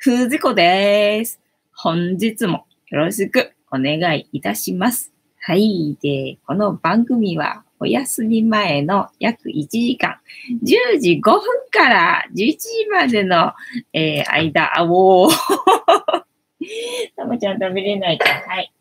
ふずこです。本日もよろしくお願いいたします。はい。で、この番組はお休み前の約1時間、10時5分から11時までの、えー、間、あ、おー。たまちゃん食べれないか。はい。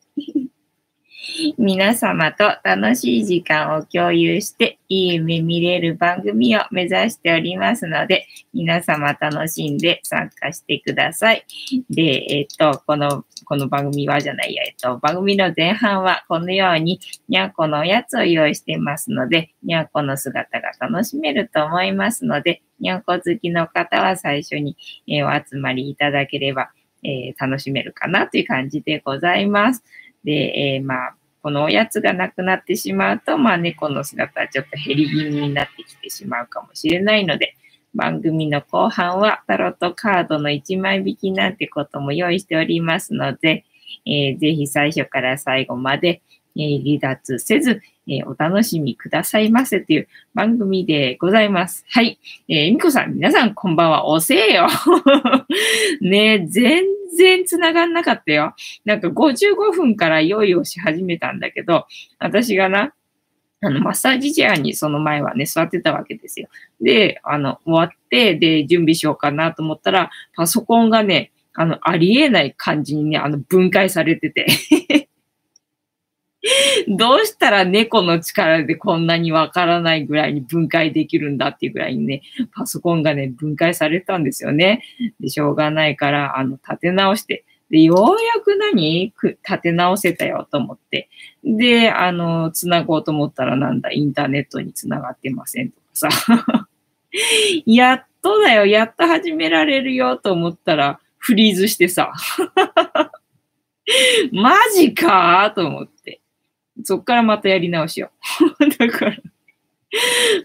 皆様と楽しい時間を共有して、いい夢見れる番組を目指しておりますので、皆様楽しんで参加してください。で、えっ、と、この、この番組はじゃないや、えっと、番組の前半はこのように、にゃんこのおやつを用意してますので、にゃんこの姿が楽しめると思いますので、にゃんこ好きの方は最初に、えー、お集まりいただければ、えー、楽しめるかなという感じでございます。で、えー、まあ、このおやつがなくなってしまうと、まあ猫の姿はちょっと減り気味になってきてしまうかもしれないので、番組の後半はタロットカードの1枚引きなんてことも用意しておりますので、えー、ぜひ最初から最後まで、えー、離脱せず、えー、お楽しみくださいませという番組でございます。はい。えー、みこさん、皆さんこんばんは。おせえよ。ね全然繋がんなかったよ。なんか55分から用意をし始めたんだけど、私がな、あの、マッサージチェアにその前はね、座ってたわけですよ。で、あの、終わって、で、準備しようかなと思ったら、パソコンがね、あの、ありえない感じにね、あの、分解されてて どうしたら猫の力でこんなにわからないぐらいに分解できるんだっていうぐらいにね、パソコンがね、分解されたんですよね。で、しょうがないから、あの、立て直して、で、ようやく何？立て直せたよと思って。で、あの、繋ごうと思ったらなんだ、インターネットに繋がってませんとかさ。やっとだよ、やっと始められるよと思ったら、フリーズしてさ。マジかと思って。そっからまたやり直しよう。だから、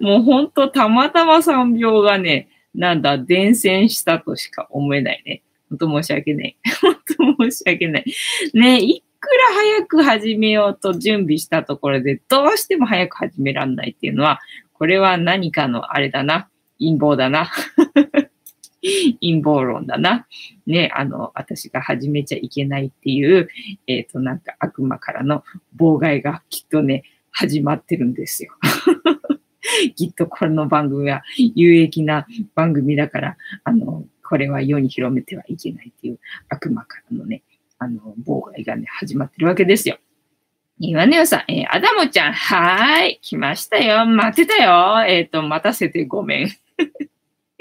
もうほんとたまたま3秒がね、なんだ、伝染したとしか思えないね。ほんと申し訳ない。ほんと申し訳ない。ね、いくら早く始めようと準備したところで、どうしても早く始めらんないっていうのは、これは何かのあれだな。陰謀だな。陰謀論だな。ね、あの、私が始めちゃいけないっていう、えっ、ー、と、なんか悪魔からの妨害がきっとね、始まってるんですよ。きっとこの番組は有益な番組だから、あの、これは世に広めてはいけないっていう悪魔からのね、あの、妨害がね、始まってるわけですよ。岩根さん、えー、アダモちゃん、はーい、来ましたよ。待ってたよ。えっ、ー、と、待たせてごめん。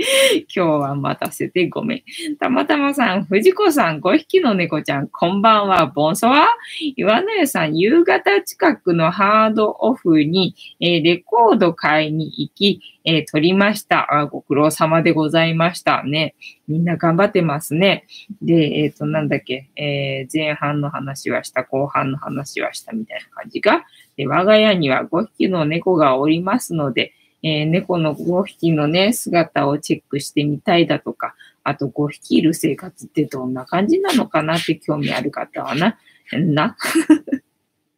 今日は待たせてごめん。たまたまさん、藤子さん、5匹の猫ちゃん、こんばんは、ボンソワ岩根さん、夕方近くのハードオフに、えー、レコード買いに行き、えー、撮りました。あ。ご苦労様でございましたね。みんな頑張ってますね。で、えっ、ー、と、なんだっけ、えー前半の話はした、後半の話はしたみたいな感じが。で我が家には5匹の猫がおりますので、えー、猫の5匹のね、姿をチェックしてみたいだとか、あと5匹いる生活ってどんな感じなのかなって興味ある方はな、な、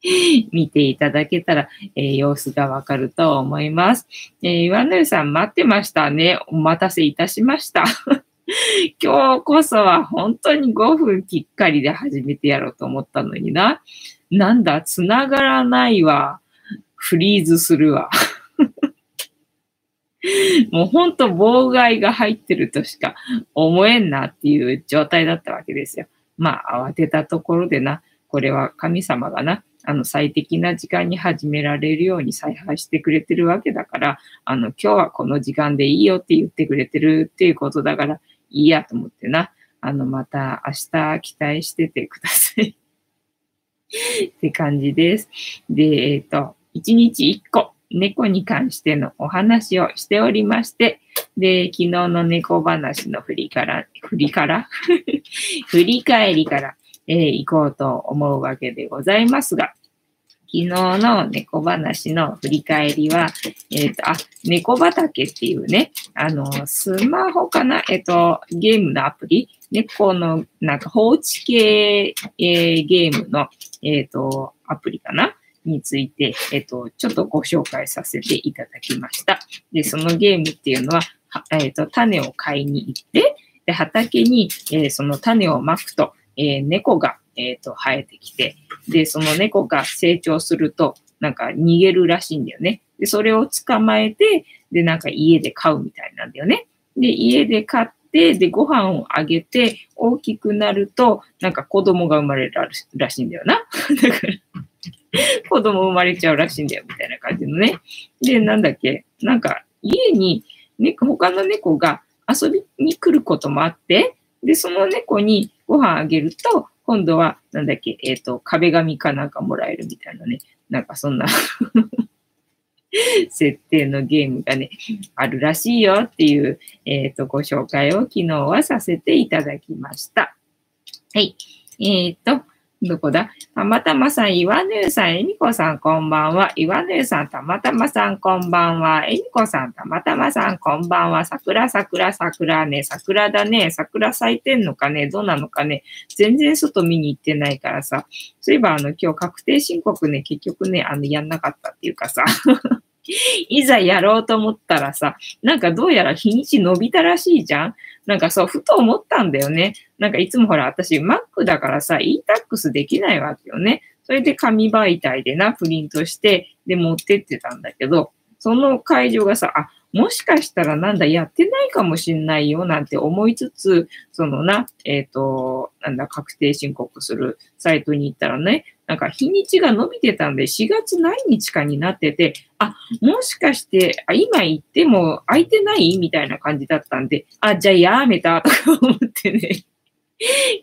見ていただけたら、えー、様子がわかると思います。えー、岩根さん待ってましたね。お待たせいたしました。今日こそは本当に5分きっかりで始めてやろうと思ったのにな。なんだ、繋がらないわ。フリーズするわ。もう本当妨害が入ってるとしか思えんなっていう状態だったわけですよ。まあ慌てたところでな、これは神様がな、あの最適な時間に始められるように采配してくれてるわけだから、あの今日はこの時間でいいよって言ってくれてるっていうことだから、いいやと思ってな、あのまた明日期待しててくださいって感じです。で、えっ、ー、と、1日1個猫に関してのお話をしておりまして、で、昨日の猫話の振りから、振りから？振り返りから、えー、行こうと思うわけでございますが、昨日の猫話の振り返りは、えっ、ー、と、あ、猫畑っていうね、あの、スマホかな？えっ、ー、と、ゲームのアプリ？猫のなんか放置系、えー、ゲームの、えっ、と、アプリかな？について、えっと、ちょっとご紹介させていただきました。で、そのゲームっていうのは、えっと、種を買いに行って、で、畑に、えー、その種をまくと、えー、猫が、えっ、と、生えてきて、で、その猫が成長すると、なんか逃げるらしいんだよね。で、それを捕まえて、で、なんか家で飼うみたいなんだよね。で、家で飼って、で、ご飯をあげて、大きくなると、なんか子供が生まれるらしいんだよな。だから 子供生まれちゃうらしいんだよ、みたいな感じのね。で、なんだっけ、なんか家に、ね、他の猫が遊びに来ることもあって、で、その猫にご飯あげると、今度は、なんだっけ、えっ、ー、と、壁紙かなんかもらえるみたいなね。なんかそんな 設定のゲームがね、あるらしいよっていう、えっ、ー、と、ご紹介を昨日はさせていただきました。はい。えっ、ー、と、どこだ？たまたまさん、岩根さん、えみこさん、こんばんは。岩根さん、たまたまさん、こんばんは。えみこさん、たまたまさん、こんばんは。桜、桜、桜ね。桜だね。桜咲いてんのかね？どうなのかね？全然外見に行ってないからさ。そういえば、あの、今日確定申告ね、結局ね、あの、やんなかったっていうかさ。いざやろうと思ったらさ、なんかどうやら日にち伸びたらしいじゃんなんかそう、ふと思ったんだよね。なんかいつもほら、私 Mac だからさ、e-tax できないわけよね。それで紙媒体でな、プリントして、で、持ってってたんだけど、その会場がさ、あ、もしかしたらなんだ、やってないかもしんないよなんて思いつつ、そのな、えっ、ー、と、なんだ、確定申告するサイトに行ったらね、なんか日にちが伸びてたんで、4月何日かになってて、あ、もしかして、あ今行っても空いてない？みたいな感じだったんで、あ、じゃあやめたとか思ってね。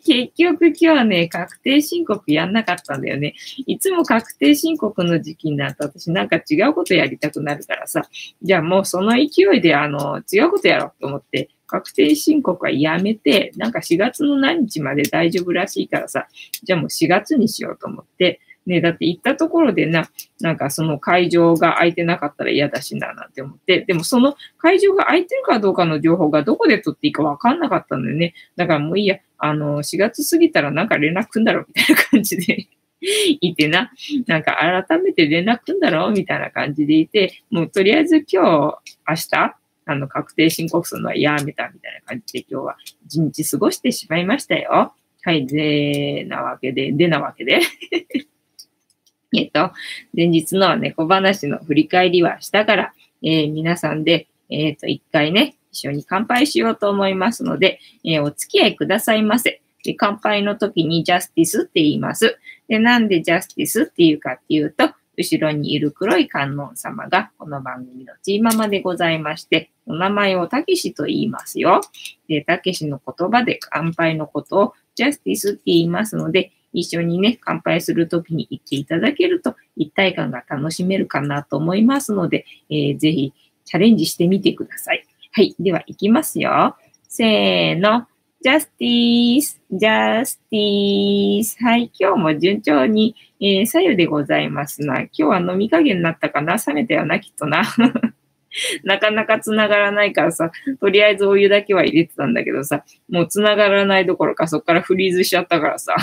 結局今日はね、確定申告やんなかったんだよね。いつも確定申告の時期になると私なんか違うことやりたくなるからさ、じゃあもうその勢いであの、違うことやろうと思って、確定申告はやめて、なんか4月の何日まで大丈夫らしいからさ、じゃあもう4月にしようと思って、ね、だって行ったところでな、なんかその会場が空いてなかったら嫌だしな、なんて思って、でもその会場が空いてるかどうかの情報がどこで取っていいかわかんなかったんだよね。だからもういいや、あの、4月過ぎたらなんか連絡くんだろみたいな感じで いてな、なんか改めて連絡くんだろみたいな感じでいて、もうとりあえず今日、明日、あの、確定申告するのはやめたみたいな感じで今日は一日過ごしてしまいましたよ。はい、で、なわけで、でなわけで えっと、前日の猫話の振り返りはしたから、えー、皆さんで、えっ、ー、と、一回ね、一緒に乾杯しようと思いますので、えー、お付き合いくださいませ。で、乾杯の時にジャスティスって言います。で、なんでジャスティスっていうかっていうと、後ろにいる黒い観音様がこの番組のチーママでございまして、お名前をたけしと言いますよ。で、たけしの言葉で乾杯のことをジャスティスって言いますので、一緒にね、乾杯するときに言っていただけると一体感が楽しめるかなと思いますので、えー、ぜひチャレンジしてみてください。はい。では、いきますよ。せーの。ジャスティース、ジャスティース。はい。今日も順調に、えー、左右でございますな。今日は飲み加減になったかな？冷めたよな、きっとな。なかなか繋がらないからさ、とりあえずお湯だけは入れてたんだけどさ、もう繋がらないどころかそっからフリーズしちゃったからさ。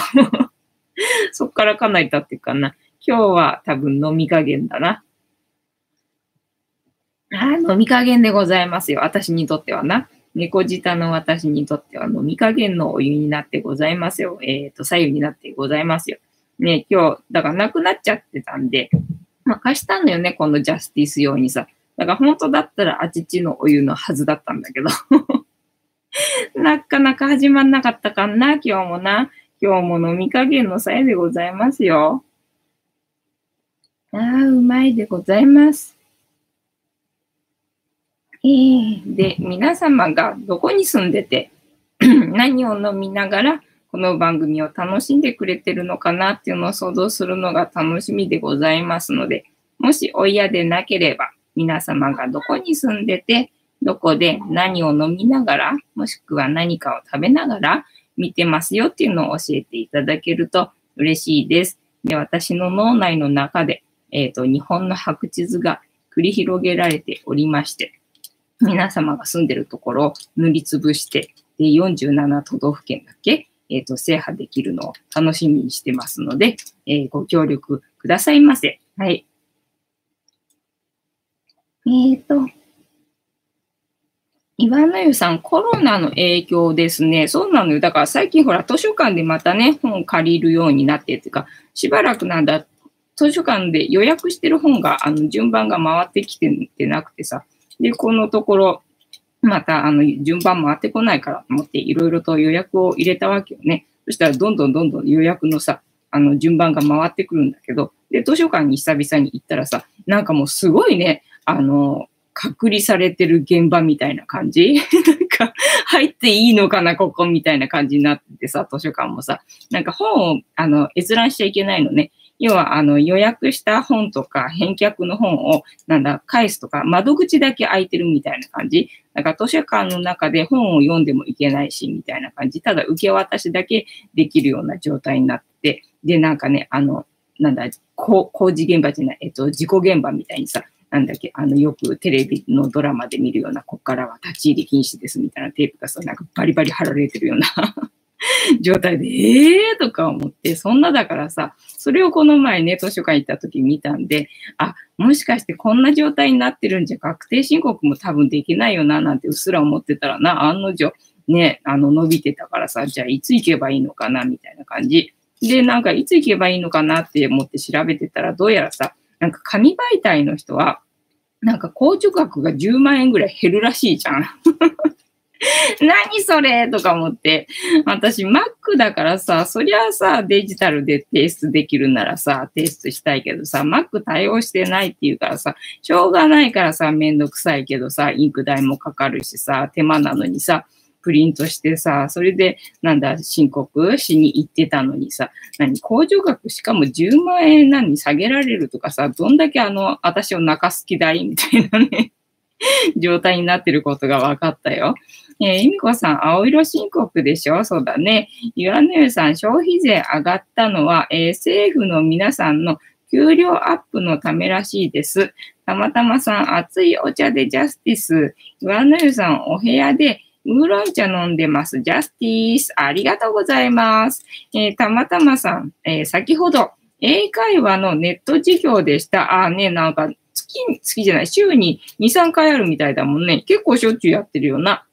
そっからかなり経っていくかな。今日は多分飲み加減だな。あ飲み加減でございますよ。私にとってはな。猫舌の私にとっては飲み加減のお湯になってございますよ。えっ、ー、と、左右になってございますよ。ね、今日、だからなくなっちゃってたんで、まあ貸したんだよね、このジャスティス用にさ。だから本当だったらあちちのお湯のはずだったんだけど。なかなか始まんなかったかな、今日もな。今日も飲み加減の際でございますよ。ああ、うまいでございます。えー、で、皆様がどこに住んでて、何を飲みながら、この番組を楽しんでくれてるのかなっていうのを想像するのが楽しみでございますので、もしお嫌でなければ、皆様がどこに住んでて、どこで何を飲みながら、もしくは何かを食べながら、見てますよっていうのを教えていただけると嬉しいです。で、私の脳内の中で、えっ、ー、と、日本の白地図が繰り広げられておりまして、皆様が住んでるところを塗りつぶして、で、47都道府県だけ、えっ、と、制覇できるのを楽しみにしてますので、え、ご協力くださいませ。はい。えっ、と、岩の湯さん、コロナの影響ですね。そうなのよ。だから最近ほら、図書館でまたね、本を借りるようになってっていうか、しばらくなんだ、図書館で予約してる本が、あの、順番が回ってきてなくてさ。で、このところ、また、あの、順番回ってこないからと思って、いろいろと予約を入れたわけよね。そしたら、どんどんどんどん予約のさ、あの、順番が回ってくるんだけど、で、図書館に久々に行ったらさ、なんかもうすごいね、あの、隔離されてる現場みたいな感じ？なんか、入っていいのかな、ここ？みたいな感じになっててさ、図書館もさ、なんか本を、あの、閲覧しちゃいけないのね。要は、あの、予約した本とか、返却の本を、なんだ、返すとか、窓口だけ開いてるみたいな感じ。だか図書館の中で本を読んでもいけないし、みたいな感じ。ただ、受け渡しだけできるような状態になって、で、なんかね、あの、なんだ、工事現場じゃない、えっと、事故現場みたいにさ、なんだっけ、あの、よくテレビのドラマで見るような、ここからは立ち入り禁止ですみたいなテープがさ、なんかバリバリ貼られてるような 状態で、えー？とか思って、そんなだからさ、それをこの前ね、図書館行った時見たんで、あ、もしかしてこんな状態になってるんじゃ確定申告も多分できないよな、なんてうっすら思ってたらな、案の定、ね、あの、伸びてたからさ、じゃあいつ行けばいいのかな、みたいな感じ。で、なんかいつ行けばいいのかなって思って調べてたら、どうやらさ、なんか紙媒体の人は、なんか控除額が10万円ぐらい減るらしいじゃん。何それとか思って。私、Mac だからさ、そりゃさ、デジタルで提出できるならさ、提出したいけどさ、Mac 対応してないっていうからさ、しょうがないからさ、めんどくさいけどさ、インク代もかかるしさ、手間なのにさ、プリントしてさ、それで、なんだ、申告しに行ってたのにさ、何、控除額しかも10万円何下げられるとかさ、どんだけあの、私を泣かす気だいみたいなね、状態になってることが分かったよ。えー、イミコさん、青色申告でしょ？そうだね。ユアネルさん、消費税上がったのは、えー、政府の皆さんの給料アップのためらしいです。たまたまさん、熱いお茶でジャスティス。ユアネルさん、お部屋でウーロン茶飲んでます。ジャスティス。ありがとうございます。えー、たまたまさん、えー、先ほど、英会話のネット授業でした。あ、ね、なんか、月、月じゃない、週に2、3回あるみたいだもんね。結構しょっちゅうやってるよな。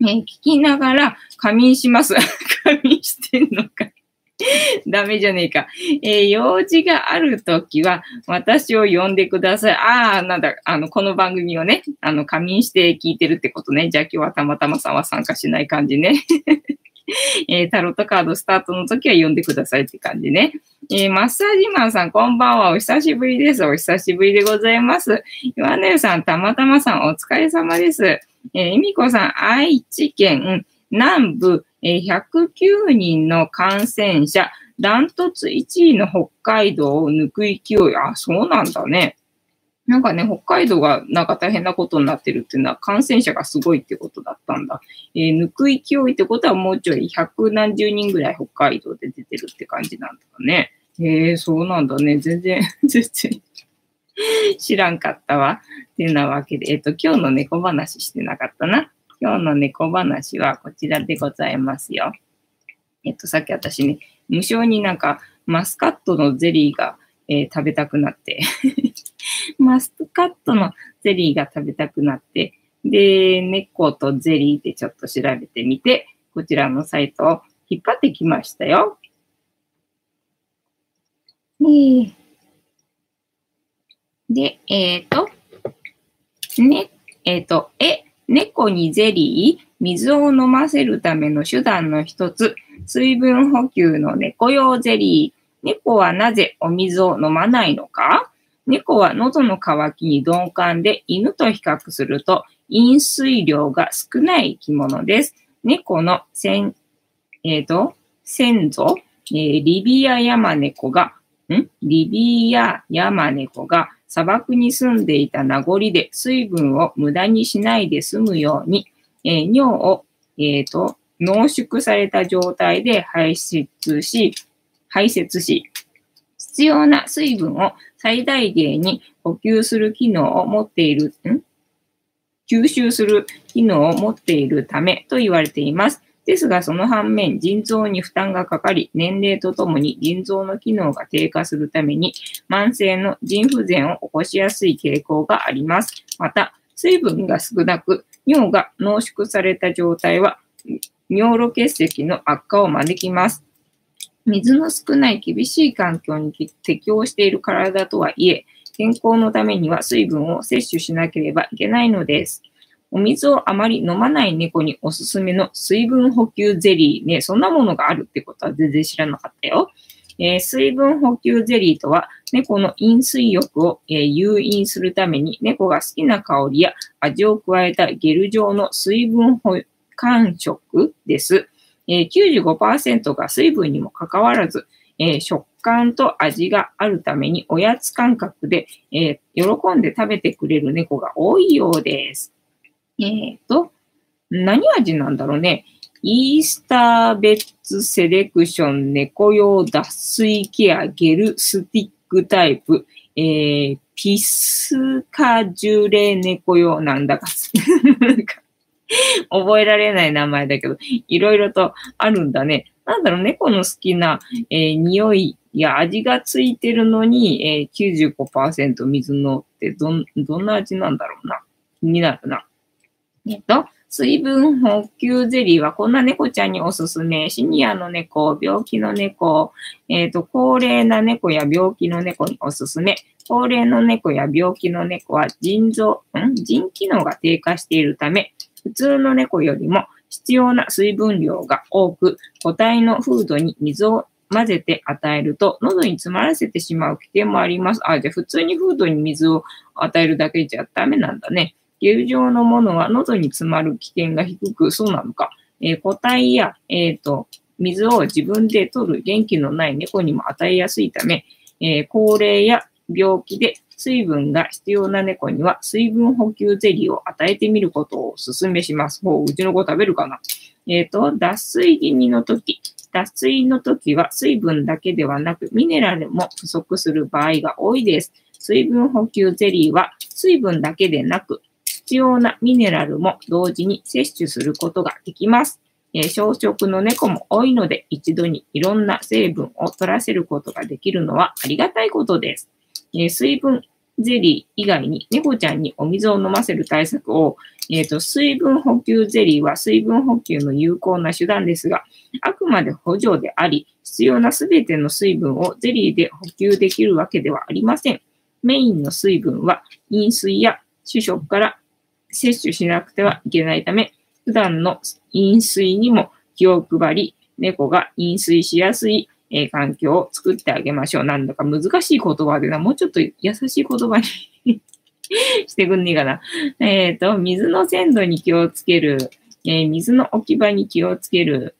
ね、聞きながら仮眠します。仮眠してんのか。ダメじゃねえか。えー、用事があるときは、私を呼んでください。ああ、なんだ、あの、この番組をね、あの、仮眠して聞いてるってことね。じゃあ今日はたまたまさんは参加しない感じね。えー、タロットカードスタートの時は呼んでくださいって感じね。えー、マッサージマンさん、こんばんは。お久しぶりです。お久しぶりでございます。岩根さん、たまたまさん、お疲れ様です。えー、みこさん、愛知県南部、え109人の感染者、ダントツ1位の北海道を抜く勢い。あ、そうなんだね。なんかね、北海道がなんか大変なことになってるっていうのは感染者がすごいってことだったんだ。えー、抜く勢いってことはもうちょい百何十人ぐらい北海道で出てるって感じなんだね。えー、そうなんだね。全然、全然 知らんかったわ。っていうなわけで、えっ、と、今日の猫話してなかったな。今日の猫話はこちらでございますよ。えっと、さっき私ね、無償になんかマスカットのゼリーが、えー、食べたくなって マスカットのゼリーが食べたくなって、で、猫とゼリーでちょっと調べてみて、こちらのサイトを引っ張ってきましたよ。で、えっ、ー、と、ね、えっ、ー、と、え、猫にゼリー、水を飲ませるための手段の一つ、水分補給の猫用ゼリー。猫はなぜお水を飲まないのか？猫は喉の渇きに鈍感で犬と比較すると飲水量が少ない生き物です。猫の先、えっ、ー、と、先祖、えー、リビアヤマネコが、ん？リビアヤマネコが砂漠に住んでいた名残で水分を無駄にしないで済むように、えー、尿を、えっ、ー、と、濃縮された状態で排出し、排泄し、必要な水分を最大限に補給する機能を持っている、ん？吸収する機能を持っているためと言われています。ですが、その反面、腎臓に負担がかかり、年齢とともに腎臓の機能が低下するために、慢性の腎不全を起こしやすい傾向があります。また、水分が少なく、尿が濃縮された状態は、尿路結石の悪化を招きます。水の少ない厳しい環境に適応している体とはいえ、健康のためには水分を摂取しなければいけないのです。お水をあまり飲まない猫におすすめの水分補給ゼリーね、そんなものがあるってことは全然知らなかったよ。えー、水分補給ゼリーとは、猫の飲水欲を、えー、誘引するために、猫が好きな香りや味を加えたゲル状の水分補完食です。えー、95%が水分にもかかわらず、え、食感と味があるためにおやつ感覚で、え、喜んで食べてくれる猫が多いようです。えっ、と、何味なんだろうね。イースターベッツセレクション猫用脱水ケアゲルスティックタイプ、えー、ピスカジュレ猫用なんだか 覚えられない名前だけど、いろいろとあるんだね。なんだろう、猫の好きな、えー、匂いや味がついてるのに、えー、95%水のってどん、どんな味なんだろうな。気になるな。えっと、水分補給ゼリーはこんな猫ちゃんにおすすめ。シニアの猫、病気の猫、えっ、ー、と、高齢な猫や病気の猫におすすめ。高齢の猫や病気の猫は腎臓、ん？腎機能が低下しているため、普通の猫よりも必要な水分量が多く、個体のフードに水を混ぜて与えると、喉に詰まらせてしまう危険もあります。あ、じゃあ普通にフードに水を与えるだけじゃダメなんだね。ゲル状のものは喉に詰まる危険が低く、そうなのか。えー、個体や、えっ、ー、と、水を自分で取る元気のない猫にも与えやすいため、えー、高齢や病気で水分が必要な猫には水分補給ゼリーを与えてみることをお勧めします。ほう、うちの子食べるかな。えっ、ー、と、脱水気味の時、脱水の時は水分だけではなくミネラルも不足する場合が多いです。水分補給ゼリーは水分だけでなく必要なミネラルも同時に摂取することができます。えー、小食の猫も多いので、一度にいろんな成分を取らせることができるのはありがたいことです。えー、水分ゼリー以外に猫ちゃんにお水を飲ませる対策を、えーと、水分補給ゼリーは水分補給の有効な手段ですが、あくまで補助であり、必要なすべての水分をゼリーで補給できるわけではありません。メインの水分は飲水や主食から摂取しなくてはいけないため、普段の飲水にも気を配り、猫が飲水しやすい、えー、環境を作ってあげましょう。なんだか難しい言葉でな、もうちょっと優しい言葉に してくんねえかな。えっ、ー、と、水の鮮度に気をつける、えー、水の置き場に気をつける、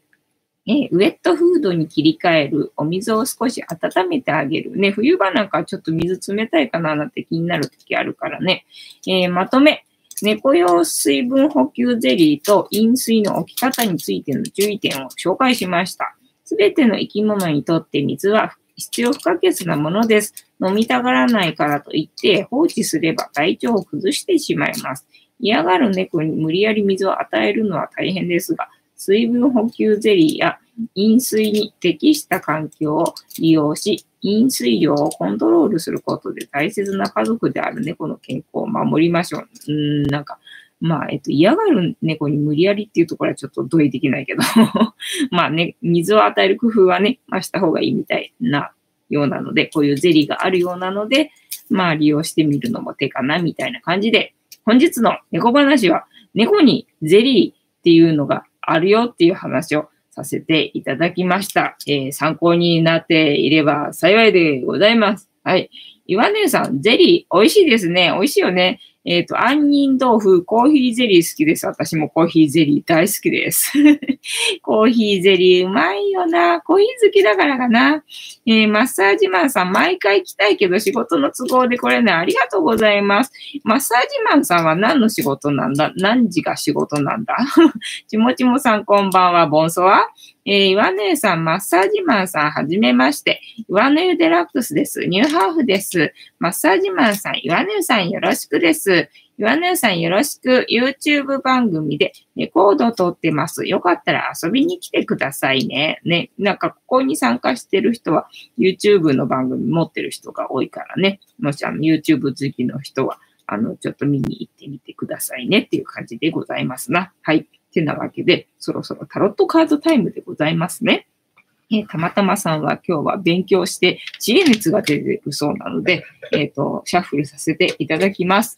え、ウェットフードに切り替える、お水を少し温めてあげる。ね、冬場なんかちょっと水冷たいかななんて気になる時あるからね。えまとめ、猫用水分補給ゼリーと飲水の置き方についての注意点を紹介しました。すべての生き物にとって水は必要不可欠なものです。飲みたがらないからといって放置すれば体調を崩してしまいます。嫌がる猫に無理やり水を与えるのは大変ですが、水分補給ゼリーや飲水に適した環境を利用し、飲水量をコントロールすることで大切な家族である猫の健康を守りましょう。うん、なんか、まあ、えっと、嫌がる猫に無理やりっていうところはちょっと同意できないけど まあね、水を与える工夫はね、まあした方がいいみたいなようなので、こういうゼリーがあるようなので、まあ利用してみるのも手かなみたいな感じで、本日の猫話は、猫にゼリーっていうのがあるよっていう話をさせていただきました。えー、参考になっていれば幸いでございます。はい。岩根さん、ゼリー、美味しいですね。美味しいよね。えっ、ー、と、杏仁豆腐、コーヒーゼリー好きです。私もコーヒーゼリー大好きです。コーヒーゼリーうまいよな。コーヒー好きだからかな。えー、マッサージマンさん、毎回来たいけど仕事の都合でこれね、ありがとうございます。マッサージマンさんは何の仕事なんだ？何時が仕事なんだ？ちもちもさん、こんばんは。ボンソワえー、岩根さん、マッサージマンさん、はじめまして。岩根デラックスです。ニューハーフです。マッサージマンさん、岩根さん、よろしくです。岩根さんよろしく YouTube 番組でレコード撮ってます。よかったら遊びに来てくださいね。ね、なんかここに参加してる人は YouTube の番組持ってる人が多いからね。もしあの YouTube 好きの人はあの、ちょっと見に行ってみてくださいねっていう感じでございますな。はい。てなわけで、そろそろタロットカードタイムでございますね。えー、たまたまさんは今日は勉強して知恵熱が出てるそうなので、えっ、ー、と、シャッフルさせていただきます。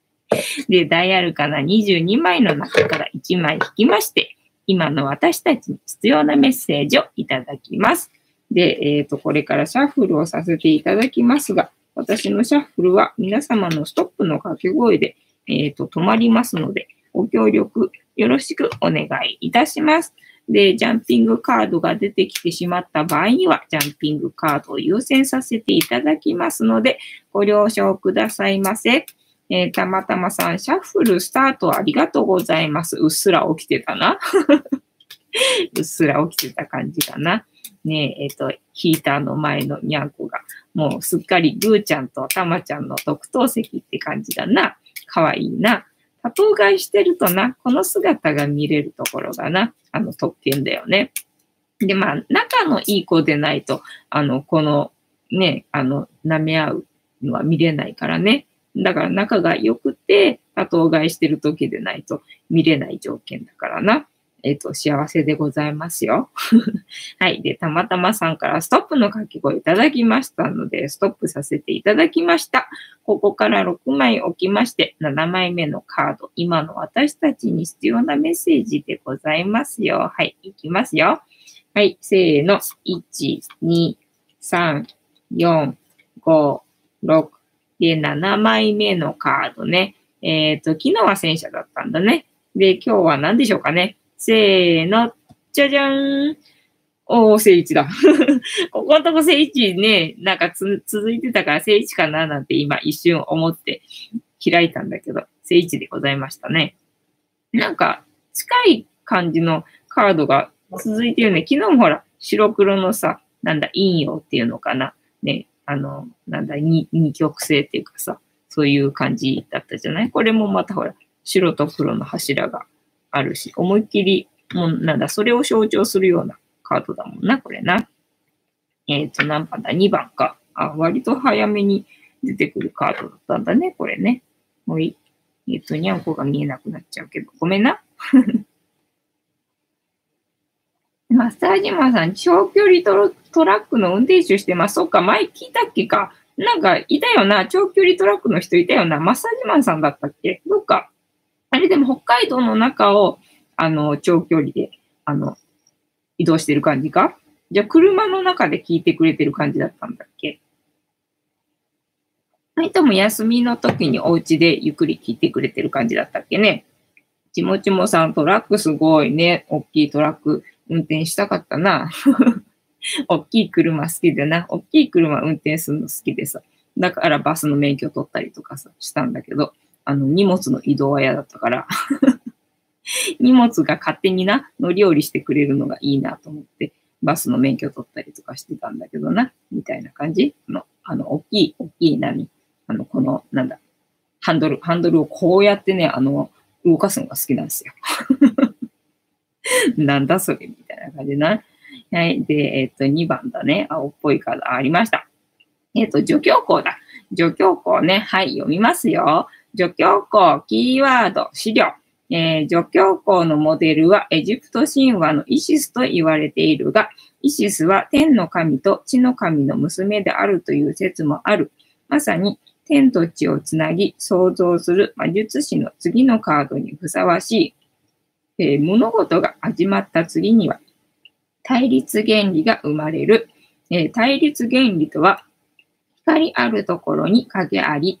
で、ダイアルカナ22枚の中から1枚引きまして、今の私たちに必要なメッセージをいただきます。で、えっ、ー、と、これからシャッフルをさせていただきますが、私のシャッフルは皆様のストップの掛け声で、えっ、ー、と、止まりますので、ご協力よろしくお願いいたします。で、ジャンピングカードが出てきてしまった場合には、ジャンピングカードを優先させていただきますので、ご了承くださいませ。えー、たまたまさん、シャッフルスタートありがとうございます。うっすら起きてたな。うっすら起きてた感じかな。ねえ、えっ、ー、と、ヒーターの前のにゃんこが、もうすっかりぐーちゃんとたまちゃんの特等席って感じだな。かわいいな。多頭買いしてるとな、この姿が見れるところがな、あの特権だよね。で、まあ、仲のいい子でないと、あの、このね、あの、舐め合うのは見れないからね。だから仲が良くて、多頭買いしてる時でないと見れない条件だからな。えっ、ー、と、幸せでございますよ。はい。で、たまたまさんからストップの掛け声いただきましたので、ストップさせていただきました。ここから6枚置きまして、7枚目のカード、今の私たちに必要なメッセージでございますよ。はい。いきますよ。はい。せーの。1、2、3、4、5、6。で、7枚目のカードね。えっ、ー、と、昨日は戦車だったんだね。で、今日は何でしょうかね。せーの、じゃじゃーん。おー、聖一だ。ここのとこ聖一ね、なんかつ続いてたから聖一かななんて今一瞬思って開いたんだけど、聖一でございましたね。なんか近い感じのカードが続いてるね。昨日もほら、白黒のさ、なんだ、陰陽っていうのかな。ね、あの、なんだ、二二極性っていうかさ、そういう感じだったじゃない？これもまたほら、白と黒の柱があるし、思いっきり、もうなんだ、それを象徴するようなカードだもんな、これな。えっ、ー、と、何番だ ?2 番か。あ、割と早めに出てくるカードだったんだね、これね。もういい。えっ、ー、と、にゃんこが見えなくなっちゃうけど、ごめんな。マッサージマンさん、長距離トトラックの運転手してます。そっか、前聞いたっけか。なんか、いたよな。長距離トラックの人いたよな。マッサージマンさんだったっけ？どっかあれでも北海道の中を、あの、長距離で、あの、移動してる感じか？じゃあ、車の中で聞いてくれてる感じだったんだっけ？それとも休みの時にお家でゆっくり聞いてくれてる感じだったっけね？ちもちもさん、トラックすごいね。大きいトラック運転したかったな。大きい車好きでな。大きい車運転するの好きでさ。だからバスの免許取ったりとかさ、したんだけど、あの、荷物の移動は嫌だったから 荷物が勝手にな、乗り降りしてくれるのがいいなと思って、バスの免許取ったりとかしてたんだけどな、みたいな感じ。あの、あの、大きい、大きい何あの、この、なんだ、ハンドル、ハンドルをこうやってね、あの、動かすのが好きなんですよ。なんだそれみたいな感じな。はい。で、えっ、と、2番だね。青っぽいカードありました。えっ、と、除去項だ。除去項ね。はい、読みますよ。除去項、キーワード、資料。えー、除去項のモデルはエジプト神話のイシスと言われているが、イシスは天の神と地の神の娘であるという説もある。まさに天と地をつなぎ創造する魔術師の次のカードにふさわしい、えー、物事が始まった次には対立原理が生まれる。えー、対立原理とは光あるところに影あり、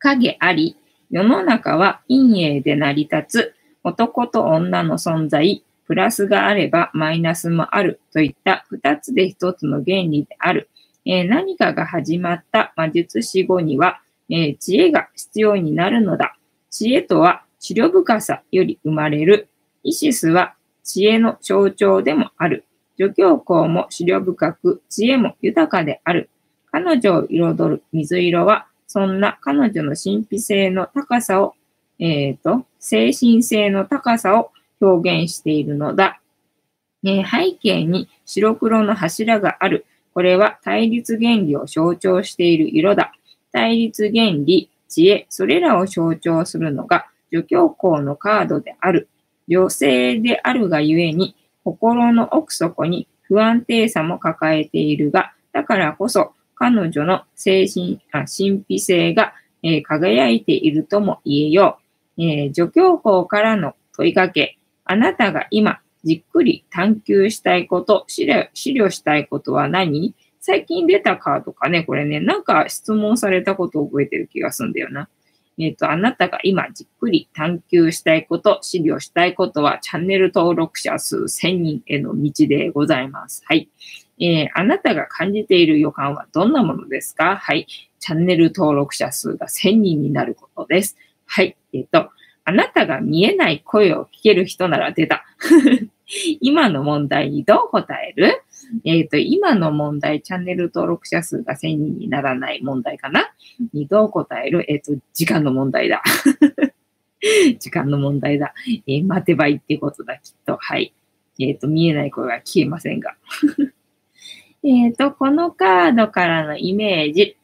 影あり、世の中は陰影で成り立つ男と女の存在、プラスがあればマイナスもあるといった二つで一つの原理である。えー、何かが始まった魔術師後には、えー、知恵が必要になるのだ。知恵とは知慮深さより生まれる。イシスは知恵の象徴でもある。助教校も思慮深く、知恵も豊かである。彼女を彩る水色はそんな彼女の神秘性の高さを、えっ、ー、と、精神性の高さを表現しているのだ。えー、背景に白黒の柱がある。これは対立原理を象徴している色だ。対立原理、知恵、それらを象徴するのが女教皇のカードである。女性であるがゆえに、心の奥底に不安定さも抱えているが、だからこそ彼女の精神、あ神秘性が、えー、輝いているとも言えよう。えー、助教皇からの問いかけ、あなたが今じっくり探求したいこと、資料資料したいことは何？最近出たカードかね、これね、なんか質問されたことを覚えてる気がするんだよな。えっ、ー、と、あなたが今じっくり探求したいこと、資料したいことは、チャンネル登録者数1000人への道でございます。はい。えー、あなたが感じている予感はどんなものですか？はい。チャンネル登録者数が1000人になることです。はい。えっ、ー、と、あなたが見えない声を聞ける人なら出た。今の問題にどう答える？えっ、ー、と、今の問題、チャンネル登録者数が1000人にならない問題かな？にどう答える？えっ、ー、と、時間の問題だ。時間の問題だ。えー、待てばいいってことだ、きっと。はい。えっ、と、見えない声は消えませんが。えっと、このカードからのイメージ。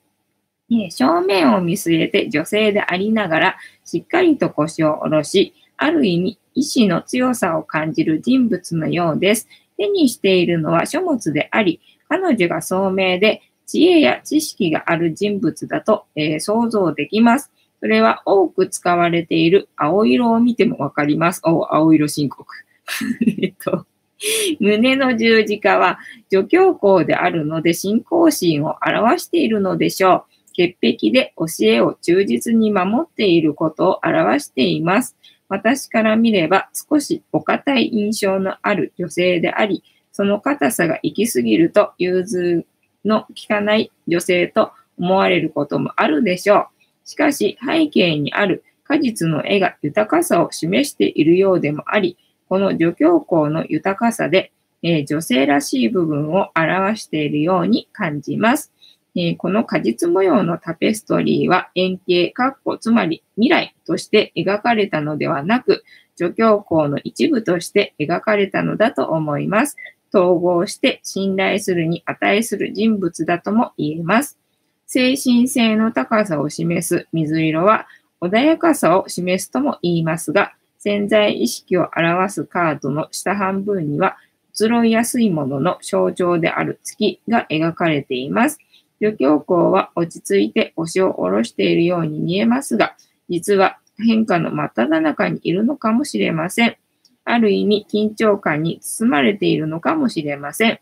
正面を見据えて女性でありながら、しっかりと腰を下ろし、ある意味、意志の強さを感じる人物のようです。手にしているのは書物であり、彼女が聡明で知恵や知識がある人物だと、えー、想像できます。それは多く使われている青色を見てもわかります。お、青色申告。えっと、胸の十字架は助教皇であるので信仰心を表しているのでしょう。潔癖で教えを忠実に守っていることを表しています。私から見れば少しお堅い印象のある女性であり、その硬さが行き過ぎると融通の効かない女性と思われることもあるでしょう。しかし背景にある果実の絵が豊かさを示しているようでもあり、この女教皇の豊かさで、え、女性らしい部分を表しているように感じます。え、この果実模様のタペストリーは円形、括弧つまり未来として描かれたのではなく、助教皇の一部として描かれたのだと思います。統合して信頼するに値する人物だとも言えます。精神性の高さを示す水色は穏やかさを示すとも言いますが、潜在意識を表すカードの下半分には移ろいやすいものの象徴である月が描かれています。助教皇は落ち着いて腰を下ろしているように見えますが、実は変化の真っ只中にいるのかもしれません。ある意味緊張感に包まれているのかもしれません。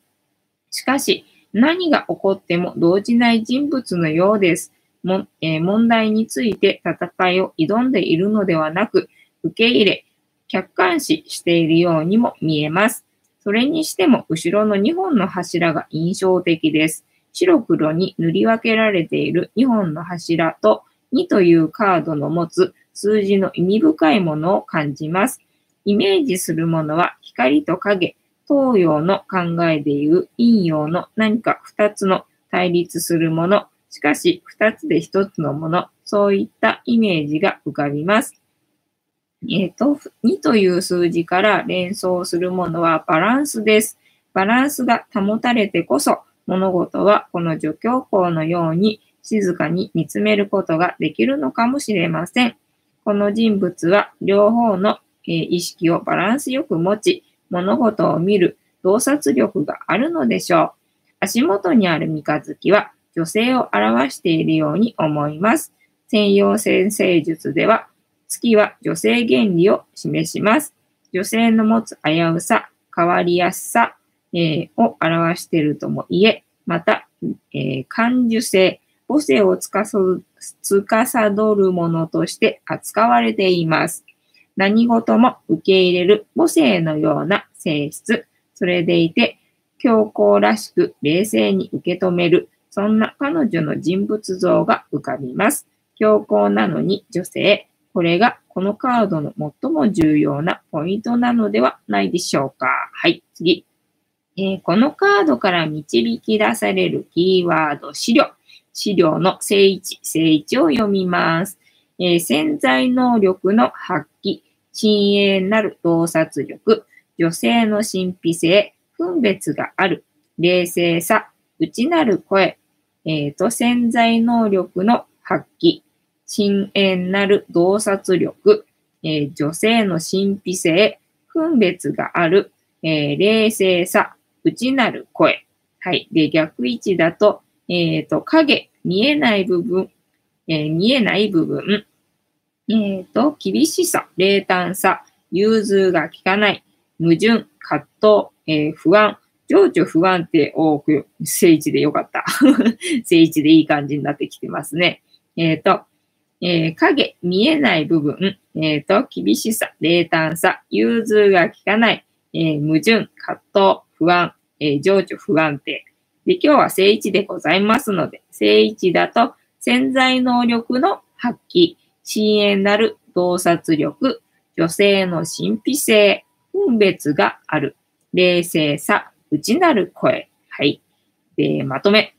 しかし、何が起こっても動じない人物のようです。もえー、問題について戦いを挑んでいるのではなく、受け入れ、客観視しているようにも見えます。それにしても後ろの2本の柱が印象的です。白黒に塗り分けられている2本の柱と2というカードの持つ数字の意味深いものを感じます。イメージするものは光と影、東洋の考えでいう陰陽の何か2つの対立するもの、しかし2つで1つのもの、そういったイメージが浮かびます。えっ、ー、と、2という数字から連想するものはバランスです。バランスが保たれてこそ、物事はこの助教皇のように静かに見つめることができるのかもしれません。この人物は両方のえ意識をバランスよく持ち、物事を見る洞察力があるのでしょう。足元にある三日月は女性を表しているように思います。専用先生術では月は女性原理を示します。女性の持つ危うさ、変わりやすさ、えー、を表しているとも言え、また、えー、感受性、母性をつか司るものとして扱われています。何事も受け入れる母性のような性質、それでいて、強硬らしく冷静に受け止める、そんな彼女の人物像が浮かびます。強硬なのに女性、これがこのカードの最も重要なポイントなのではないでしょうか。はい、次。えー、このカードから導き出されるキーワード、資料。資料の正位置、正位置を読みます。えー、潜在能力の発揮、親鋭なる洞察力、女性の神秘性、分別がある、冷静さ、内なる声、えー、と潜在能力の発揮、深遠なる洞察力、えー、女性の神秘性、分別がある、えー、冷静さ、内なる声。はい。で、逆位置だと、えっ、ー、と、影、見えない部分、えー、見えない部分、えっ、と、厳しさ、冷淡さ、融通が効かない、矛盾、葛藤、え不安、情緒不安定多く、聖地でよかった。聖地でいい感じになってきてますね。えっ、と、えー、影、見えない部分、えっ、ー、と、厳しさ、冷淡さ、融通が効かない、えー、矛盾、葛藤、不安、えー、情緒不安定。で、今日は正位置でございますので、正位置だと潜在能力の発揮、深淵なる洞察力、女性の神秘性、分別がある、冷静さ、内なる声。はい。で、まとめ。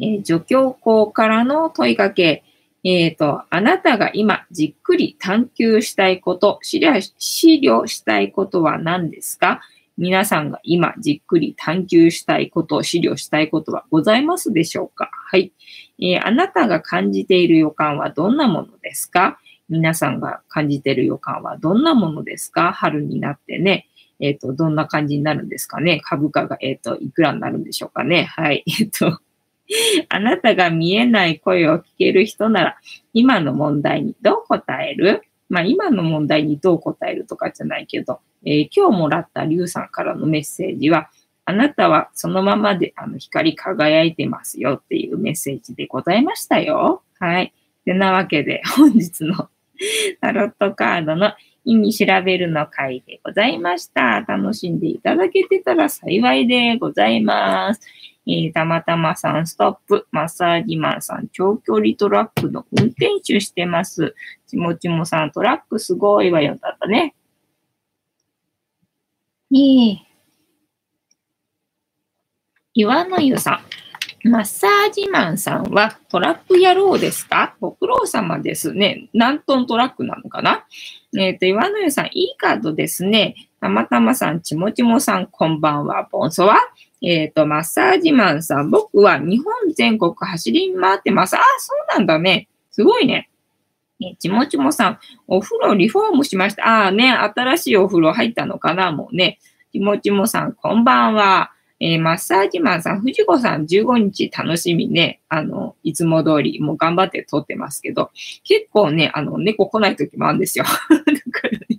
えー、助教校からの問いかけ。えっ、ー、と、あなたが今じっくり探求したいこと、資料資料したいことは何ですか？皆さんが今じっくり探求したいこと、資料したいことはございますでしょうか？はい、えー、あなたが感じている予感はどんなものですか？皆さんが感じている予感はどんなものですか？春になってね。えっ、ー、と、どんな感じになるんですかね？株価が、えっ、ー、と、いくらになるんでしょうかね？はい。えっ、と、あなたが見えない声を聞ける人なら、今の問題にどう答える？まあ、今の問題にどう答えるとかじゃないけど、えー、今日もらったリュウさんからのメッセージは、あなたはそのままであの光り輝いてますよっていうメッセージでございましたよ。はい。てなわけで、本日の タロットカードの意味調べるの回でございました。楽しんでいただけてたら幸いでございます。えー、たまたまさんストップ、マッサージマンさん長距離トラックの運転手してます。ちもちもさんトラックすごいわよだったね。ねえ。岩の湯さん。マッサージマンさんはトラック野郎ですか？ご苦労様ですね。何トントラックなのかな？えっ、ー、と、岩の湯さん、いいカードですね。たまたまさん、ちもちもさん、こんばんは。ボンソワ。えっ、ー、と、マッサージマンさん、僕は日本全国走り回ってます。あ、そうなんだね。すごいね。えちもちもさん、お風呂リフォームしました。ああね、新しいお風呂入ったのかなもうね。ちもちもさん、こんばんは。えー、マッサージマンさん、藤子さん15日楽しみね、あの、いつも通り、もう頑張って撮ってますけど、結構ね、あの、猫来ない時もあるんですよ。だからね、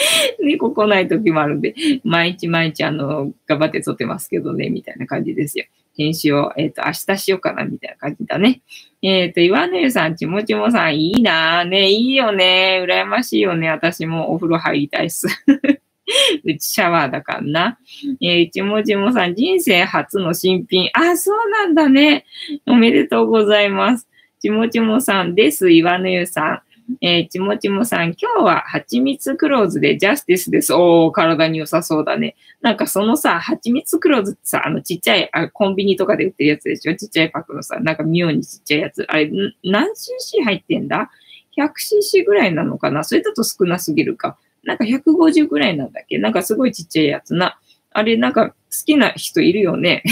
猫来ない時もあるんで、毎日毎日あの、頑張って撮ってますけどね、みたいな感じですよ。編集を、えっ、ー、と、明日しようかな、みたいな感じだね。えっ、ー、と、岩根さん、ちもちもさん、いいなぁ。ね、いいよね。羨ましいよね。私もお風呂入りたいっす。うちシャワーだからな。えー、ちもちもさん、人生初の新品。あ、そうなんだね。おめでとうございます。ちもちもさんです。岩根湯さん。えー、ちもちもさん、今日は蜂蜜クローズでジャスティスです。おー、体に良さそうだね。なんかそのさ、蜂蜜クローズってさ、あのちっちゃいあ、コンビニとかで売ってるやつでしょ？ちっちゃいパックのさ、なんか妙にちっちゃいやつ。あれ、何 cc 入ってんだ ?100cc ぐらいなのかな？それだと少なすぎるか。なんか150ぐらいなんだっけ？なんかすごいちっちゃいやつな。あれ、なんか好きな人いるよね。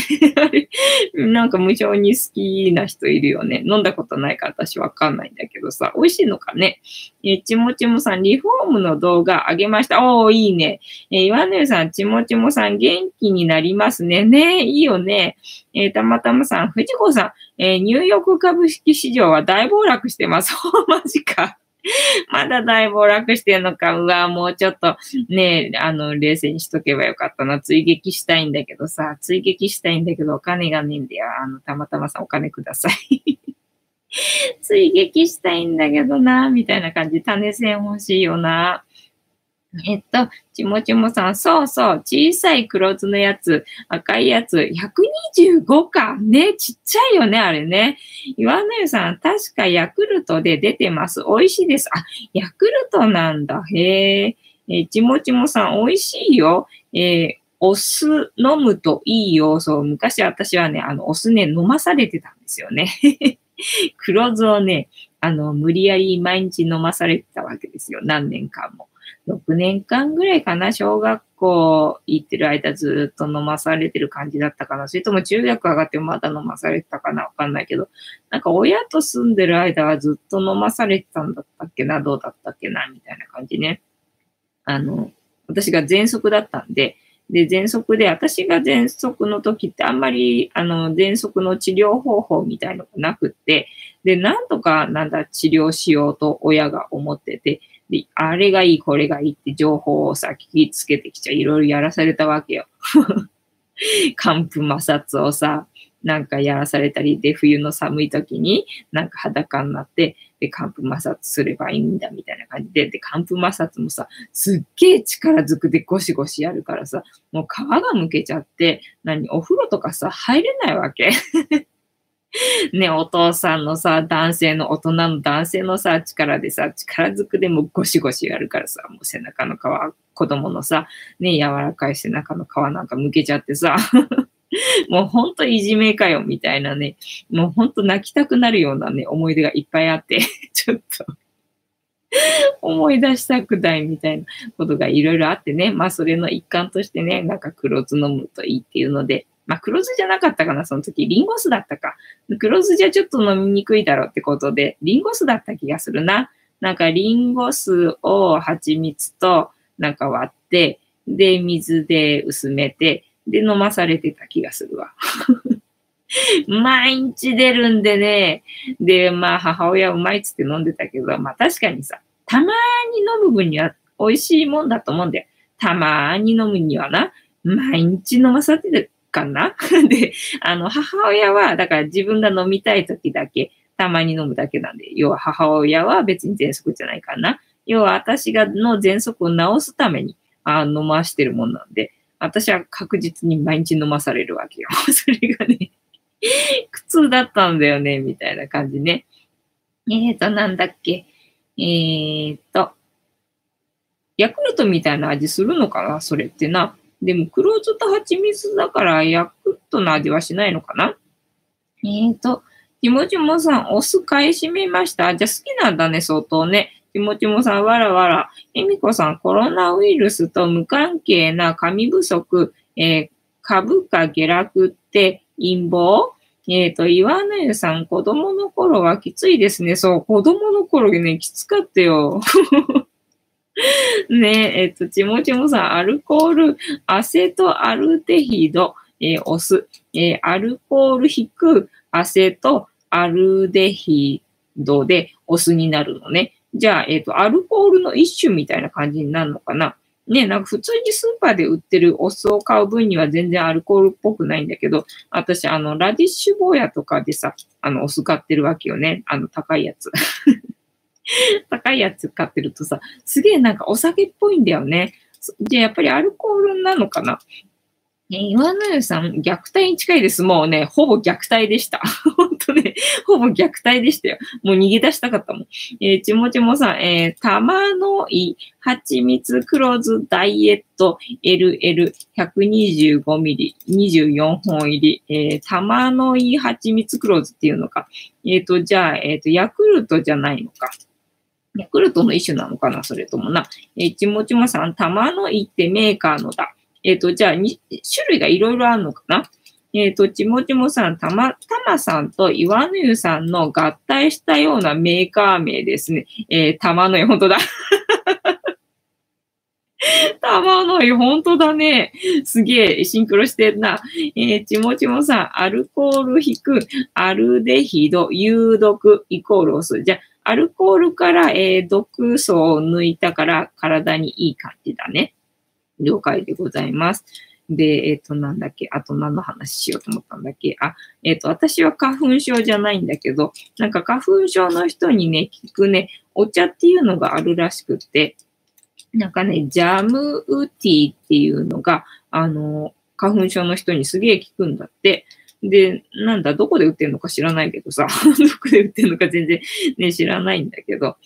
なんか無性に好きな人いるよね。飲んだことないから私わかんないんだけどさ、美味しいのかね。えー、ちもちもさん、リフォームの動画あげました。おー、いいね。えー、岩根さん、ちもちもさん、元気になりますね。ねいいよね。えー、たまたまさん、藤子さん、えー、ニューヨーク株式市場は大暴落してます。マジか。まだ大暴落してんのか。うわ、もうちょっとね、あの、冷静にしとけばよかったな。追撃したいんだけどさ、追撃したいんだけどお金がねえんだよ。あの、たまたまさんお金ください。追撃したいんだけどな、みたいな感じ。種銭欲しいよな。えっと、ちもちもさん、そうそう、小さい黒酢のやつ、赤いやつ、125か。ね、ちっちゃいよね、あれね。岩根さん、確かヤクルトで出てます。美味しいです。あ、ヤクルトなんだ。へえ。えちもちもさん、美味しいよ。えー、お酢飲むといいよ。そう、昔私はね、あの、お酢ね、飲まされてたんですよね。黒酢をね、あの、無理やり毎日飲まされてたわけですよ。何年間も。6年間ぐらいかな、小学校行ってる間ずっと飲まされてる感じだったかな。それとも中学上がってもまだ飲まされてたかなわかんないけど、なんか親と住んでる間はずっと飲まされてたんだったっけな、どうだったっけな、みたいな感じね。あの、私が喘息だったんで、で、喘息で、私が喘息の時ってあんまり、あの、喘息の治療方法みたいのがなくって、で、なんとか、なんだ、治療しようと親が思ってて、で、あれがいい、これがいいって情報をさ、聞きつけてきちゃいろいろやらされたわけよ。寒風摩擦をさ、なんかやらされたり、で、冬の寒い時になんか裸になって、で、寒風摩擦すればいいんだみたいな感じ。で、で、寒風摩擦もさ、すっげえ力ずくでゴシゴシやるからさ、もう皮がむけちゃって、何、お風呂とかさ、入れないわけ。ね、お父さんのさ、男性の、大人の男性のさ、力でさ、力ずくでもゴシゴシやるからさ、もう背中の皮、子供のさ、ね、柔らかい背中の皮なんかむけちゃってさ、もうほんといじめかよ、みたいなね、もうほんと泣きたくなるようなね、思い出がいっぱいあって、ちょっと。思い出したくないみたいなことがいろいろあってね、まあそれの一環としてね、なんか黒酢飲むといいっていうので、まあ、黒酢じゃなかったかな、その時。リンゴ酢だったか。黒酢じゃちょっと飲みにくいだろうってことで、リンゴ酢だった気がするな。なんかリンゴ酢を蜂蜜となんか割って、で、水で薄めて、で、飲まされてた気がするわ。毎日出るんでね。で、まあ母親うまいっつって飲んでたけど、まあ確かにさ、たまに飲む分には美味しいもんだと思うんだよ。たまに飲むにはな、毎日飲まされてかな？で、あの、母親は、だから自分が飲みたい時だけ、たまに飲むだけなんで、要は母親は別に喘息じゃないかな。要は私がの喘息を治すためにあ飲ましてるもんなんで、私は確実に毎日飲まされるわけよ。それがね、苦痛だったんだよね、みたいな感じね。えーと、なんだっけ。えーと、ヤクルトみたいな味するのかな？それってな。でも黒酢と蜂蜜だからヤクルトの味はしないのかな？えーと、ちもちもさん、お酢買い占めました？じゃあ好きなんだね、相当ね。ちもちもさん、わらわら。えみこさん、コロナウイルスと無関係な紙不足、えー、株価下落って陰謀？えっ、ー、と、岩根湯さん、子供の頃はきついですね。そう、子供の頃ね、きつかったよ。ねえ、えっと、ちもちもさん、アルコール、アセトアルデヒド、えー、お酢、えー、アルコール引くアセトアルデヒドでお酢になるのね。じゃあ、えっ、ー、と、アルコールの一種みたいな感じになるのかな。ね、なんか普通にスーパーで売ってるお酢を買う分には全然アルコールっぽくないんだけど、私、あの、ラディッシュ坊やとかでさ、あの、お酢買ってるわけよね。あの、高いやつ。高いやつ買ってるとさ、すげえなんかお酒っぽいんだよね。じゃあやっぱりアルコールなのかな？え岩野湯さん、虐待に近いです。もうね、ほぼ虐待でした。本当ね、ほぼ虐待でしたよ。もう逃げ出したかったもん。えー、ちもちもさん、えー、玉のい、蜂蜜黒酢ダイエット LL125 ミリ、24本入り、えー、玉のい蜂蜜黒酢っていうのか。えっ、ー、と、じゃあ、えっ、ー、と、ヤクルトじゃないのか。ヤクルトの一種なのかなそれともな。えー、ちもちもさん、玉のいってメーカーのだ。えっ、ー、と、じゃあ、種類がいろいろあるのかなえっ、ー、と、ちもちもさん、たま、たまさんと岩の湯さんの合体したようなメーカー名ですね。えー、たまの湯、本当だ。たまの湯、本当だね。すげえ、シンクロしてんな。えー、ちもちもさん、アルコール引く、アルデヒド、有毒、イコールオス。じゃあ、アルコールから、えー、毒素を抜いたから体にいい感じだね。了解でございます。で、えっ、ー、と、なんだっけ、あと何の話しようと思ったんだっけ？あ、えっ、ー、と、私は花粉症じゃないんだけど、なんか花粉症の人にね、聞くね、お茶っていうのがあるらしくって、なんかね、ジャムウティーっていうのが、あの、花粉症の人にすげえ効くんだって。で、なんだ、どこで売ってんのか知らないけどさ、どこで売ってんのか全然ね、知らないんだけど、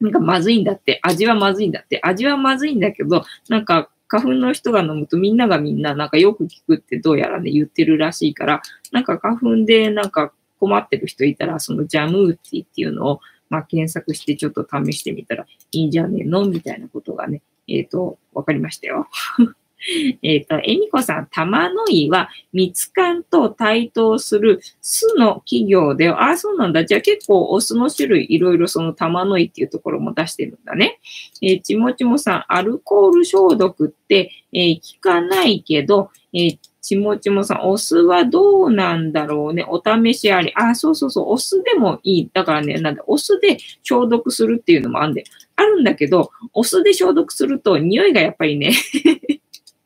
なんかまずいんだって、味はまずいんだって、味はまずいんだけど、なんか花粉の人が飲むとみんながみんななんかよく聞くってどうやらね言ってるらしいから、なんか花粉でなんか困ってる人いたら、そのジャムーティっていうのをまあ、検索してちょっと試してみたらいいんじゃねえの？みたいなことがね、えっ、と、わかりましたよ。えっと、えみこさん、玉の井は、蜜柑と対等する巣の企業で、ああ、そうなんだ。じゃあ結構お酢の種類いろいろその玉の井っていうところも出してるんだね。えー、ちもちもさん、アルコール消毒って、えー、効かないけど、えー、ちもちもさん、お酢はどうなんだろうね。お試しあり。あ、そうそうそう。お酢でもいい。だからね、なんだ、お酢で消毒するっていうのもあんで、あるんだけど、お酢で消毒すると匂いがやっぱりね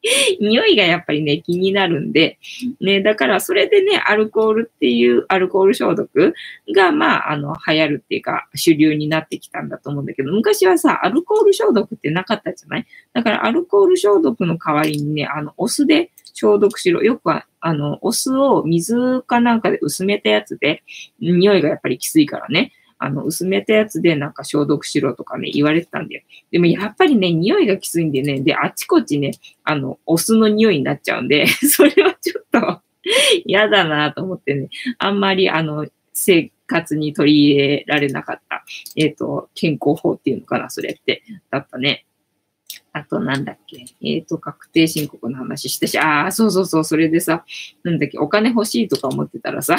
匂いがやっぱりね、気になるんで、ね、だからそれでね、アルコールっていうアルコール消毒が、まあ、あの、流行るっていうか、主流になってきたんだと思うんだけど、昔はさ、アルコール消毒ってなかったじゃない？だからアルコール消毒の代わりにね、あの、お酢で消毒しろ。よくは、あの、お酢を水かなんかで薄めたやつで、匂いがやっぱりきついからね。あの、薄めたやつでなんか消毒しろとかね、言われてたんだよ。でもやっぱりね、匂いがきついんでね、で、あちこちね、あの、お酢の匂いになっちゃうんで、それはちょっと嫌だなと思ってね、あんまりあの、生活に取り入れられなかった、えっ、ー、と、健康法っていうのかな、それって、だったね。あとなんだっけえっ、ー、と、確定申告の話したし、ああ、そうそうそう、それでさ、なんだっけ、お金欲しいとか思ってたらさ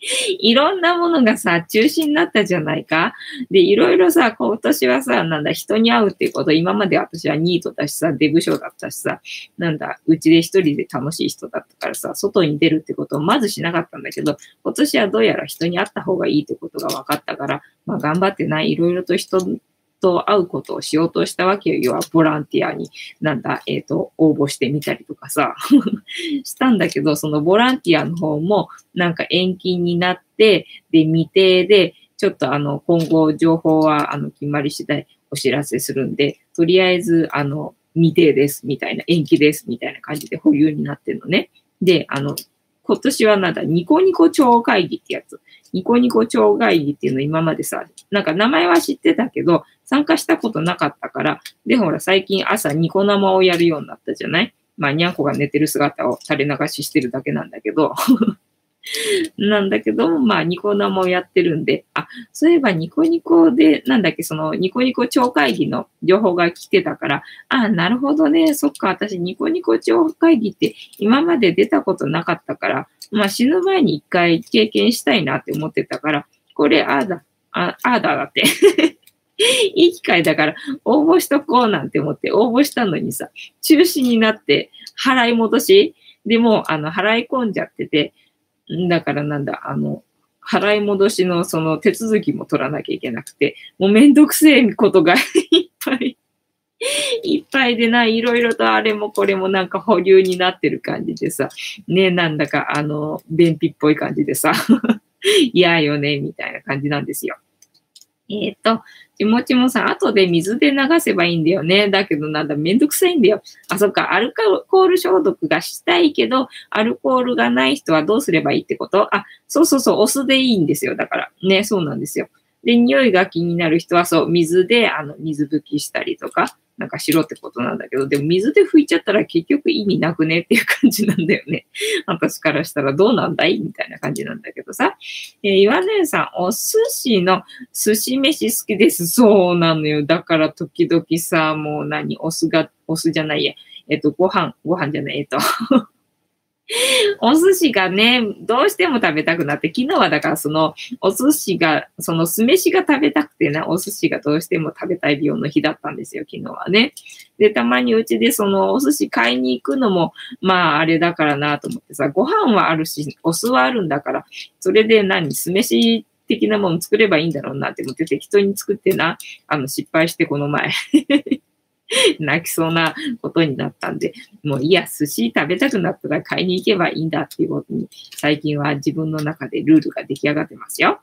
いろんなものがさ、中止になったじゃないか。で、いろいろさ、今年はさ、なんだ、人に会うっていうこと、今まで私はニートだしさ、デブ賞だったしさ、なんだ、うちで一人で楽しい人だったからさ、外に出るってことをまずしなかったんだけど、今年はどうやら人に会った方がいいってことが分かったから、まあ頑張ってない、いろいろと人と会うことをしようとしたわけよ。要はボランティアに、なんだ、えっ、ー、と、応募してみたりとかさ、したんだけど、そのボランティアの方も、なんか延期になって、で、未定で、ちょっとあの、今後情報は、あの、決まり次第お知らせするんで、とりあえず、あの、未定です、みたいな、延期です、みたいな感じで保有になってるのね。で、あの、今年はなんだ、ニコニコ超会議ってやつ。ニコニコ超会議っていうの今までさ、なんか名前は知ってたけど、参加したことなかったから、で、ほら、最近朝ニコ生をやるようになったじゃない？まあ、にゃんこが寝てる姿を垂れ流ししてるだけなんだけど なんだけども、まあ、ニコ生をやってるんで、あ、そういえばニコニコで、なんだっけ、そのニコニコ超会議の情報が来てたから、あ、なるほどね、そっか、私ニコニコ超会議って今まで出たことなかったから、まあ死ぬ前に一回経験したいなって思ってたから、これ、ああだ、ああだだって いい機会だから応募しとこうなんて思って応募したのにさ、中止になって払い戻し？でも、あの、払い込んじゃってて、だからなんだ、あの、払い戻しのその手続きも取らなきゃいけなくて、もうめんどくせえことがいっぱいいっぱいでな、いいろいろとあれもこれもなんか保留になってる感じでさ、ね、なんだかあの、便秘っぽい感じでさ、嫌よね、みたいな感じなんですよ。えっ、ー、と、ちもちもさん、後で水で流せばいいんだよね。だけどなんだ、めんどくさいんだよ。あ、そっか、アルコール消毒がしたいけど、アルコールがない人はどうすればいいってこと？あ、そうそうそう、お酢でいいんですよ。だから。ね、そうなんですよ。で、匂いが気になる人はそう、水で、あの、水拭きしたりとか、なんかしろってことなんだけど、でも水で拭いちゃったら結局意味なくねっていう感じなんだよね。私からしたらどうなんだいみたいな感じなんだけどさ。えー、岩根さん、お寿司の寿司飯好きです。そうなのよ。だから時々さ、もう何、お酢が、お酢じゃないや。えっと、ご飯、ご飯じゃない、えっとお寿司がね、どうしても食べたくなって、昨日はだからそのお寿司が、その酢飯が食べたくてね、お寿司がどうしても食べたい病の日だったんですよ、昨日はね。で、たまにうちでそのお寿司買いに行くのも、まああれだからなと思ってさ、ご飯はあるし、お酢はあるんだから、それで何、酢飯的なもの作ればいいんだろうなって思って適当に作ってな、あの失敗してこの前 泣きそうなことになったんで、もういや、寿司食べたくなったら買いに行けばいいんだっていうことに、最近は自分の中でルールが出来上がってますよ。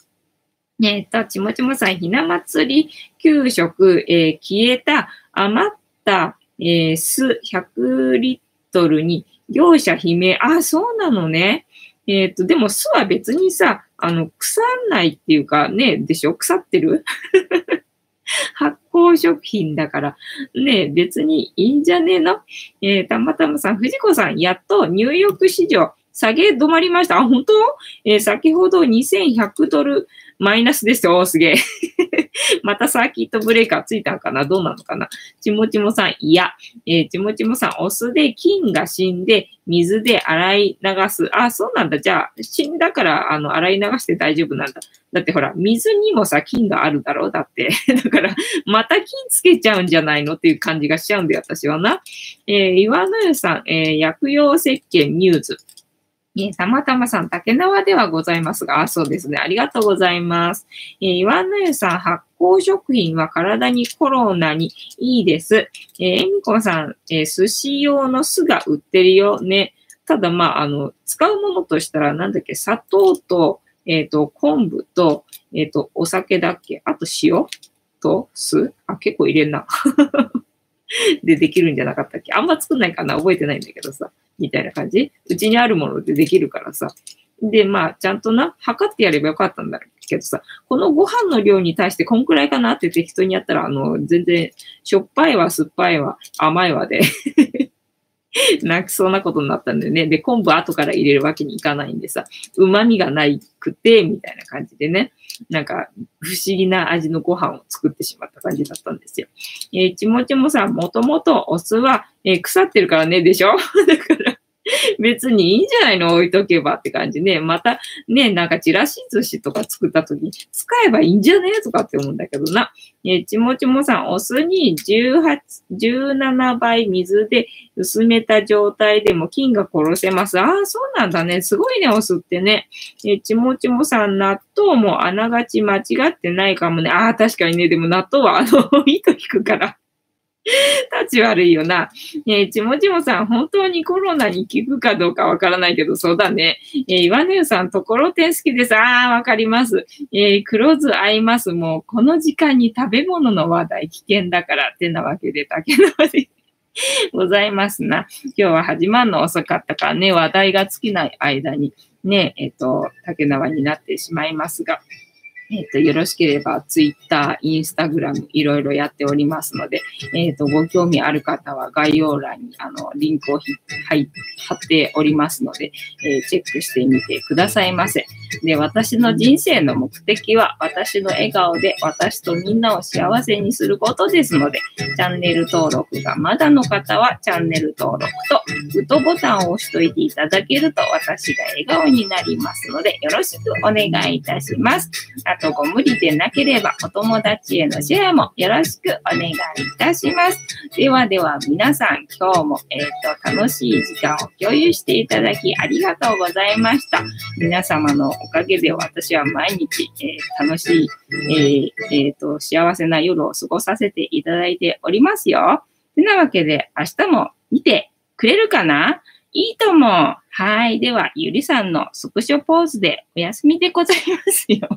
えっ、と、ちもちもさん、ひな祭り給食、えー、消えた余った、えー、酢100リットルに業者悲鳴。あ、そうなのね。えっ、と、でも酢は別にさ、あの、腐んないっていうかね、でしょ？腐ってる？発酵食品だから、ね、別にいいんじゃねえの？えー、たまたまさん、藤子さん、やっとニューヨーク市場下げ止まりました。あ、本当？えー、先ほど2100ドルマイナスですよ。おすげえ。またサーキットブレーカーついたんかな？どうなのかな？ちもちもさん、いや。えー、ちもちもさん、お酢で菌が死んで、水で洗い流す。あ、そうなんだ。じゃあ、死んだから、あの、洗い流して大丈夫なんだ。だってほら、水にもさ、菌があるだろ？うだって。だから、また菌つけちゃうんじゃないの？っていう感じがしちゃうんで、私はな。えー、岩野湯さん、えー、薬用石鹸ミューズ。えたまたまさん、竹縄ではございますが、そうですね。ありがとうございます。えー、岩野湯さん、発酵食品は体にコロナにいいです。えー、えみこさん、えー、寿司用の酢が売ってるよね。ただ、まあ、あの、使うものとしたら、なんだっけ、砂糖と、えっ、ー、と、昆布と、えっ、ー、と、お酒だっけあと塩と酢あ、結構入れんな。でできるんじゃなかったっけ？あんま作んないかな？覚えてないんだけどさ。みたいな感じ？うちにあるものでできるからさ。で、まあ、ちゃんとな、測ってやればよかったんだけどさ、このご飯の量に対してこんくらいかな？って適当にやったら、あの、全然、しょっぱいわ、酸っぱいわ、甘いわで。泣きそうなことになったんだよね。で、昆布後から入れるわけにいかないんでさ、旨味がないくて、みたいな感じでね。なんか、不思議な味のご飯を作ってしまった感じだったんですよ。えー、ちもちもさ、もともとお酢は、えー、腐ってるからね、でしょ？だから、別にいいんじゃないの？置いとけばって感じね。またね、なんかチラシ寿司とか作った時に使えばいいんじゃねとかって思うんだけどな。えちもちもさん、お酢に18、17倍水で薄めた状態でも菌が殺せます。ああ、そうなんだね。すごいね、お酢ってね。えちもちもさん、納豆もあながち間違ってないかもね。ああ、確かにね。でも納豆はあの、糸引くから。立ち悪いよな。えー、ちもちもさん、本当にコロナに効くかどうかわからないけど、そうだね。えー、岩根さん、ところてん好きです。ああ、わかります。えー、黒酢合います。もう、この時間に食べ物の話題危険だからってなわけで、竹縄でございますな。今日は始まるの遅かったからね、話題が尽きない間にね、えっ、ー、と、竹縄になってしまいますが。えっ、ー、と、よろしければ、ツイッター、インスタグラム、いろいろやっておりますので、えっ、ー、と、ご興味ある方は概要欄に、あの、リンクを貼っておりますので、えー、チェックしてみてくださいませ。で、私の人生の目的は、私の笑顔で私とみんなを幸せにすることですので、チャンネル登録がまだの方は、チャンネル登録と、グッドボタンを押しといていただけると、私が笑顔になりますので、よろしくお願いいたします。あとご無理でなければお友達へのシェアもよろしくお願いいたします。ではでは皆さん今日も、えーと、楽しい時間を共有していただきありがとうございました。皆様のおかげで私は毎日、えー、楽しい、えー、えーと、幸せな夜を過ごさせていただいておりますよ。てなわけで明日も見てくれるかな？いいと思う。はい。では、ゆりさんのスクショポーズでお休みでございますよ。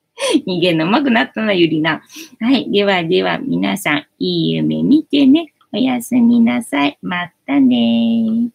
逃げのうまくなったな、ゆりな。はい。ではでは、皆さん、いい夢見てね。おやすみなさい。またね